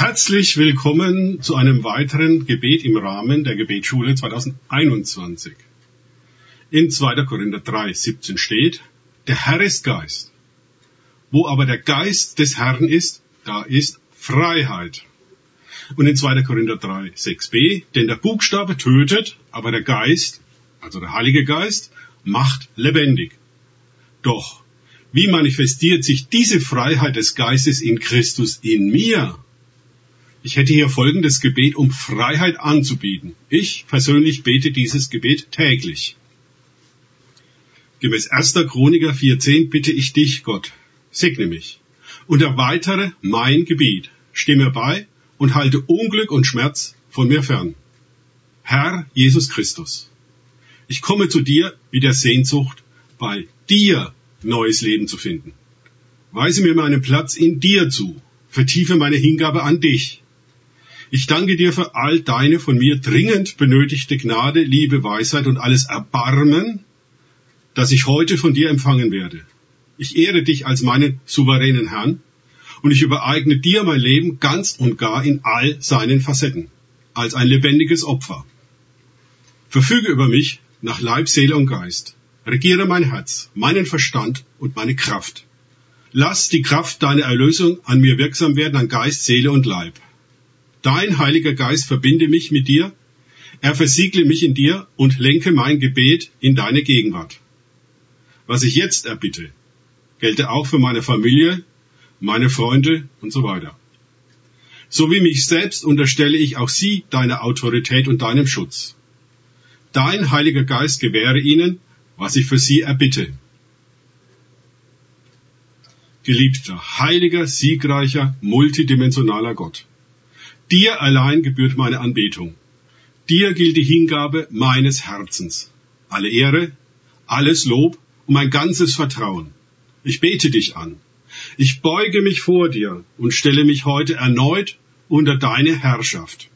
Herzlich willkommen zu einem weiteren Gebet im Rahmen der Gebetsschule 2021. In 2. Korinther 3, 17 steht, der Herr ist Geist. Wo aber der Geist des Herrn ist, da ist Freiheit. Und in 2. Korinther 3, 6b, denn der Buchstabe tötet, aber der Geist, also der Heilige Geist, macht lebendig. Doch, wie manifestiert sich diese Freiheit des Geistes in Christus in mir? Ich hätte hier folgendes Gebet, um Freiheit anzubieten. Ich persönlich bete dieses Gebet täglich. Gemäß 1. Chroniker 4.10 bitte ich dich, Gott, segne mich und erweitere mein Gebiet. Stimme bei und halte Unglück und Schmerz von mir fern. Herr Jesus Christus, ich komme zu dir mit der Sehnsucht, bei dir neues Leben zu finden. Weise mir meinen Platz in dir zu, vertiefe meine Hingabe an dich. Ich danke dir für all deine von mir dringend benötigte Gnade, Liebe, Weisheit und alles Erbarmen, das ich heute von dir empfangen werde. Ich ehre dich als meinen souveränen Herrn und ich übereigne dir mein Leben ganz und gar in all seinen Facetten, als ein lebendiges Opfer. Verfüge über mich nach Leib, Seele und Geist. Regiere mein Herz, meinen Verstand und meine Kraft. Lass die Kraft deiner Erlösung an mir wirksam werden, an Geist, Seele und Leib. Dein Heiliger Geist verbinde mich mit dir, er versiegle mich in dir und lenke mein Gebet in deine Gegenwart. Was ich jetzt erbitte, gelte auch für meine Familie, meine Freunde und so weiter. So wie mich selbst unterstelle ich auch sie deiner Autorität und deinem Schutz. Dein Heiliger Geist gewähre ihnen, was ich für sie erbitte. Geliebter, heiliger, siegreicher, multidimensionaler Gott. Dir allein gebührt meine Anbetung. Dir gilt die Hingabe meines Herzens. Alle Ehre, alles Lob und mein ganzes Vertrauen. Ich bete dich an. Ich beuge mich vor dir und stelle mich heute erneut unter deine Herrschaft.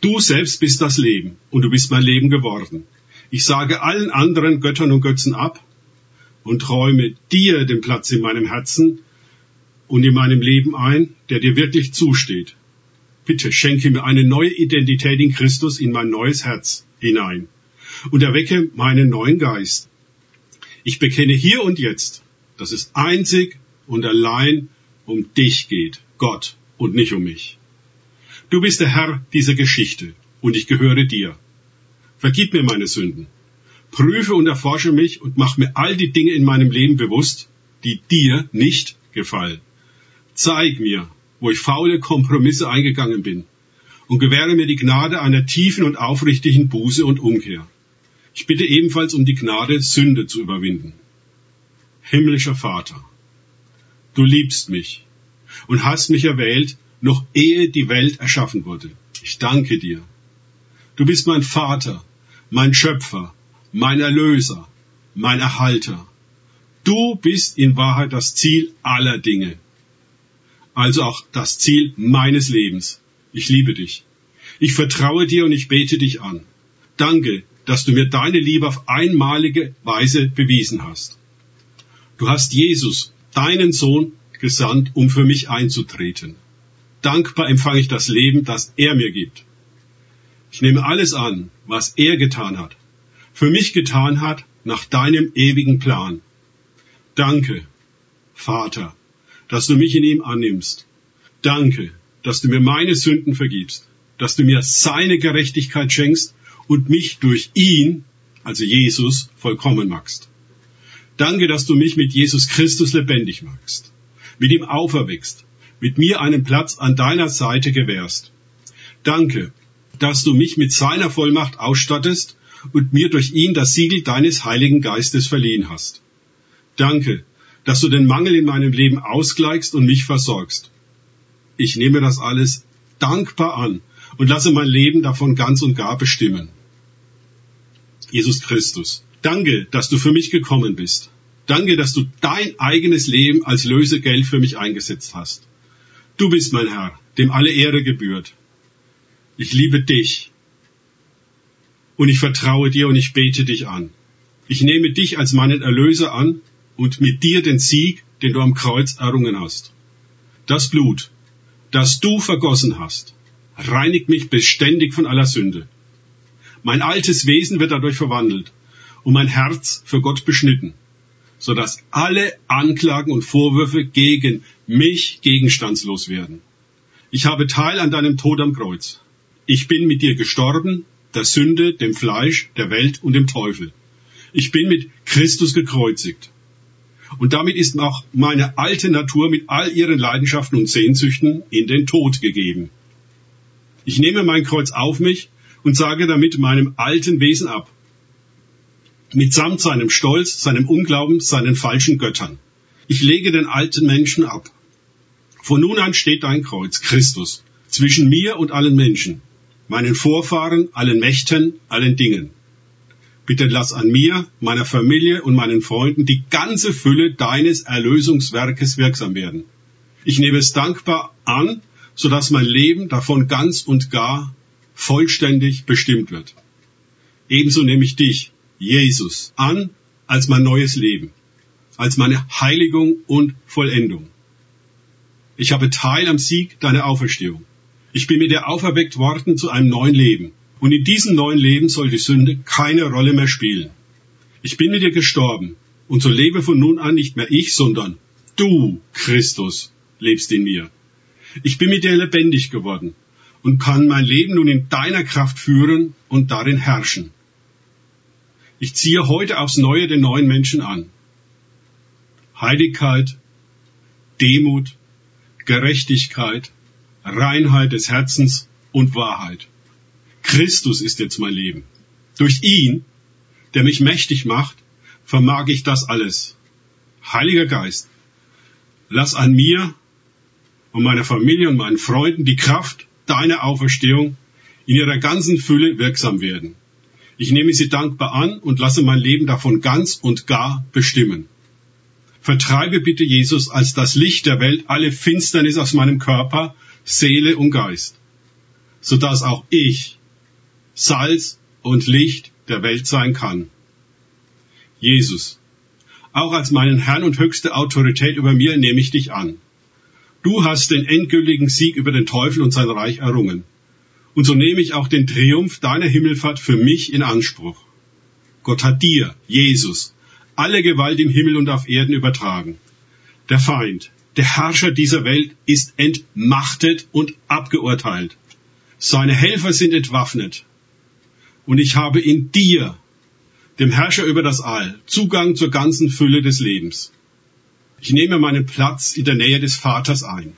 Du selbst bist das Leben und du bist mein Leben geworden. Ich sage allen anderen Göttern und Götzen ab und räume dir den Platz in meinem Herzen und in meinem Leben ein, der dir wirklich zusteht. Bitte schenke mir eine neue Identität in Christus in mein neues Herz hinein und erwecke meinen neuen Geist. Ich bekenne hier und jetzt, dass es einzig und allein um dich geht, Gott, und nicht um mich. Du bist der Herr dieser Geschichte und ich gehöre dir. Vergib mir meine Sünden. Prüfe und erforsche mich und mach mir all die Dinge in meinem Leben bewusst, die dir nicht gefallen. Zeig mir, wo ich faule Kompromisse eingegangen bin und gewähre mir die Gnade einer tiefen und aufrichtigen Buße und Umkehr. Ich bitte ebenfalls um die Gnade, Sünde zu überwinden. Himmlischer Vater, du liebst mich und hast mich erwählt, noch ehe die Welt erschaffen wurde. Ich danke dir. Du bist mein Vater, mein Schöpfer, mein Erlöser, mein Erhalter. Du bist in Wahrheit das Ziel aller Dinge also auch das Ziel meines Lebens. Ich liebe dich. Ich vertraue dir und ich bete dich an. Danke, dass du mir deine Liebe auf einmalige Weise bewiesen hast. Du hast Jesus, deinen Sohn, gesandt, um für mich einzutreten. Dankbar empfange ich das Leben, das er mir gibt. Ich nehme alles an, was er getan hat, für mich getan hat, nach deinem ewigen Plan. Danke, Vater, dass du mich in ihm annimmst. Danke, dass du mir meine Sünden vergibst, dass du mir seine Gerechtigkeit schenkst und mich durch ihn, also Jesus, vollkommen machst. Danke, dass du mich mit Jesus Christus lebendig machst, mit ihm auferweckst, mit mir einen Platz an deiner Seite gewährst. Danke, dass du mich mit seiner Vollmacht ausstattest und mir durch ihn das Siegel deines Heiligen Geistes verliehen hast. Danke, dass du den Mangel in meinem Leben ausgleichst und mich versorgst. Ich nehme das alles dankbar an und lasse mein Leben davon ganz und gar bestimmen. Jesus Christus, danke, dass du für mich gekommen bist. Danke, dass du dein eigenes Leben als Lösegeld für mich eingesetzt hast. Du bist mein Herr, dem alle Ehre gebührt. Ich liebe dich und ich vertraue dir und ich bete dich an. Ich nehme dich als meinen Erlöser an und mit dir den Sieg, den du am Kreuz errungen hast. Das Blut, das du vergossen hast, reinigt mich beständig von aller Sünde. Mein altes Wesen wird dadurch verwandelt und mein Herz für Gott beschnitten, so dass alle Anklagen und Vorwürfe gegen mich gegenstandslos werden. Ich habe Teil an deinem Tod am Kreuz. Ich bin mit dir gestorben, der Sünde, dem Fleisch, der Welt und dem Teufel. Ich bin mit Christus gekreuzigt. Und damit ist auch meine alte Natur mit all ihren Leidenschaften und Sehnsüchten in den Tod gegeben. Ich nehme mein Kreuz auf mich und sage damit meinem alten Wesen ab. Mitsamt seinem Stolz, seinem Unglauben, seinen falschen Göttern. Ich lege den alten Menschen ab. Von nun an steht dein Kreuz, Christus, zwischen mir und allen Menschen, meinen Vorfahren, allen Mächten, allen Dingen. Bitte lass an mir, meiner Familie und meinen Freunden die ganze Fülle deines Erlösungswerkes wirksam werden. Ich nehme es dankbar an, so dass mein Leben davon ganz und gar vollständig bestimmt wird. Ebenso nehme ich dich, Jesus, an als mein neues Leben, als meine Heiligung und Vollendung. Ich habe Teil am Sieg deiner Auferstehung. Ich bin mit dir auferweckt worden zu einem neuen Leben. Und in diesem neuen Leben soll die Sünde keine Rolle mehr spielen. Ich bin mit dir gestorben und so lebe von nun an nicht mehr ich, sondern du, Christus, lebst in mir. Ich bin mit dir lebendig geworden und kann mein Leben nun in deiner Kraft führen und darin herrschen. Ich ziehe heute aufs Neue den neuen Menschen an. Heiligkeit, Demut, Gerechtigkeit, Reinheit des Herzens und Wahrheit. Christus ist jetzt mein Leben. Durch ihn, der mich mächtig macht, vermag ich das alles. Heiliger Geist, lass an mir und meiner Familie und meinen Freunden die Kraft deiner Auferstehung in ihrer ganzen Fülle wirksam werden. Ich nehme sie dankbar an und lasse mein Leben davon ganz und gar bestimmen. Vertreibe bitte Jesus als das Licht der Welt alle Finsternis aus meinem Körper, Seele und Geist, so dass auch ich Salz und Licht der Welt sein kann. Jesus, auch als meinen Herrn und höchste Autorität über mir nehme ich dich an. Du hast den endgültigen Sieg über den Teufel und sein Reich errungen. Und so nehme ich auch den Triumph deiner Himmelfahrt für mich in Anspruch. Gott hat dir, Jesus, alle Gewalt im Himmel und auf Erden übertragen. Der Feind, der Herrscher dieser Welt ist entmachtet und abgeurteilt. Seine Helfer sind entwaffnet. Und ich habe in dir, dem Herrscher über das All, Zugang zur ganzen Fülle des Lebens. Ich nehme meinen Platz in der Nähe des Vaters ein,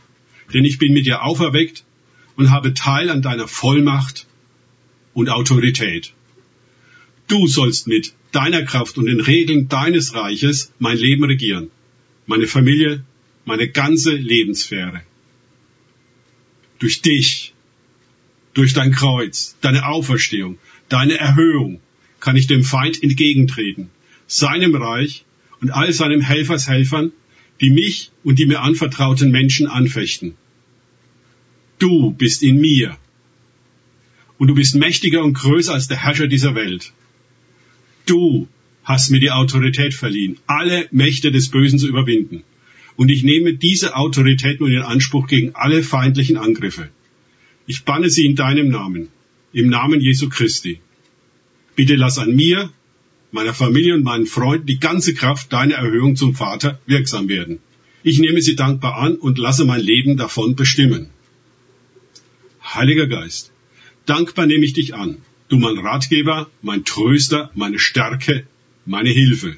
denn ich bin mit dir auferweckt und habe Teil an deiner Vollmacht und Autorität. Du sollst mit deiner Kraft und den Regeln deines Reiches mein Leben regieren, meine Familie, meine ganze Lebenssphäre. Durch dich, durch dein Kreuz, deine Auferstehung, deine Erhöhung kann ich dem Feind entgegentreten, seinem Reich und all seinen Helfershelfern, die mich und die mir anvertrauten Menschen anfechten. Du bist in mir und du bist mächtiger und größer als der Herrscher dieser Welt. Du hast mir die Autorität verliehen, alle Mächte des Bösen zu überwinden. Und ich nehme diese Autorität nun in Anspruch gegen alle feindlichen Angriffe. Ich banne sie in deinem Namen im Namen Jesu Christi. Bitte lass an mir, meiner Familie und meinen Freunden die ganze Kraft deiner Erhöhung zum Vater wirksam werden. Ich nehme sie dankbar an und lasse mein Leben davon bestimmen. Heiliger Geist, dankbar nehme ich dich an, du mein Ratgeber, mein Tröster, meine Stärke, meine Hilfe.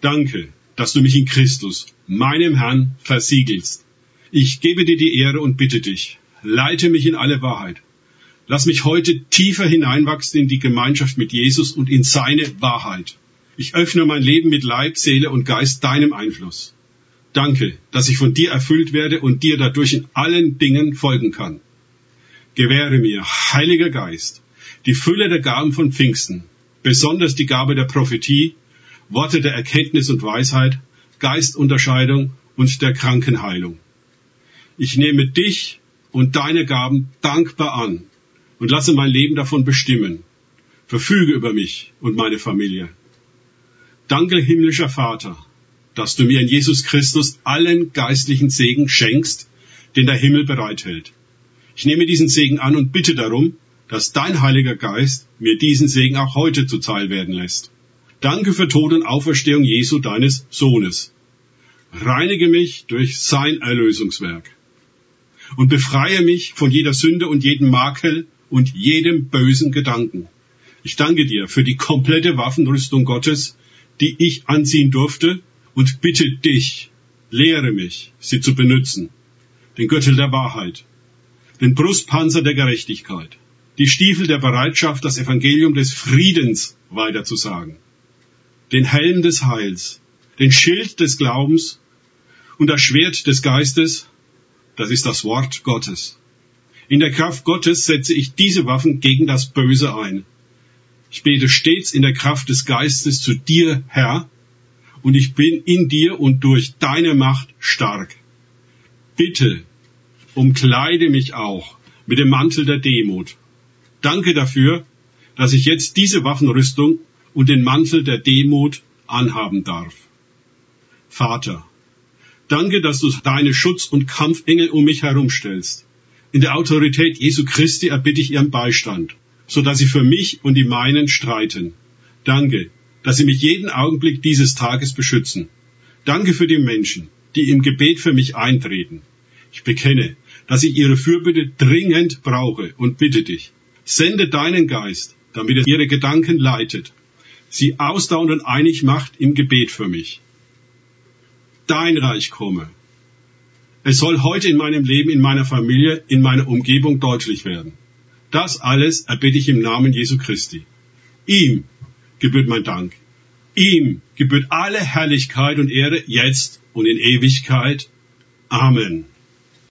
Danke, dass du mich in Christus, meinem Herrn, versiegelst. Ich gebe dir die Ehre und bitte dich, leite mich in alle Wahrheit Lass mich heute tiefer hineinwachsen in die Gemeinschaft mit Jesus und in seine Wahrheit. Ich öffne mein Leben mit Leib, Seele und Geist deinem Einfluss. Danke, dass ich von dir erfüllt werde und dir dadurch in allen Dingen folgen kann. Gewähre mir, Heiliger Geist, die Fülle der Gaben von Pfingsten, besonders die Gabe der Prophetie, Worte der Erkenntnis und Weisheit, Geistunterscheidung und der Krankenheilung. Ich nehme dich und deine Gaben dankbar an und lasse mein Leben davon bestimmen. Verfüge über mich und meine Familie. Danke, himmlischer Vater, dass du mir in Jesus Christus allen geistlichen Segen schenkst, den der Himmel bereithält. Ich nehme diesen Segen an und bitte darum, dass dein Heiliger Geist mir diesen Segen auch heute zuteil werden lässt. Danke für Tod und Auferstehung Jesu deines Sohnes. Reinige mich durch sein Erlösungswerk und befreie mich von jeder Sünde und jedem Makel und jedem bösen Gedanken. Ich danke dir für die komplette Waffenrüstung Gottes, die ich anziehen durfte und bitte dich, lehre mich, sie zu benutzen. Den Gürtel der Wahrheit, den Brustpanzer der Gerechtigkeit, die Stiefel der Bereitschaft, das Evangelium des Friedens weiterzusagen, den Helm des Heils, den Schild des Glaubens und das Schwert des Geistes, das ist das Wort Gottes. In der Kraft Gottes setze ich diese Waffen gegen das Böse ein. Ich bete stets in der Kraft des Geistes zu dir, Herr, und ich bin in dir und durch deine Macht stark. Bitte umkleide mich auch mit dem Mantel der Demut. Danke dafür, dass ich jetzt diese Waffenrüstung und den Mantel der Demut anhaben darf. Vater, danke, dass du deine Schutz- und Kampfengel um mich herumstellst. In der Autorität Jesu Christi erbitte ich ihren Beistand, so dass sie für mich und die meinen streiten. Danke, dass sie mich jeden Augenblick dieses Tages beschützen. Danke für die Menschen, die im Gebet für mich eintreten. Ich bekenne, dass ich ihre Fürbitte dringend brauche und bitte dich, sende deinen Geist, damit er ihre Gedanken leitet, sie ausdauernd und einig macht im Gebet für mich. Dein Reich komme. Es soll heute in meinem Leben, in meiner Familie, in meiner Umgebung deutlich werden. Das alles erbitte ich im Namen Jesu Christi. Ihm gebührt mein Dank. Ihm gebührt alle Herrlichkeit und Ehre jetzt und in Ewigkeit. Amen.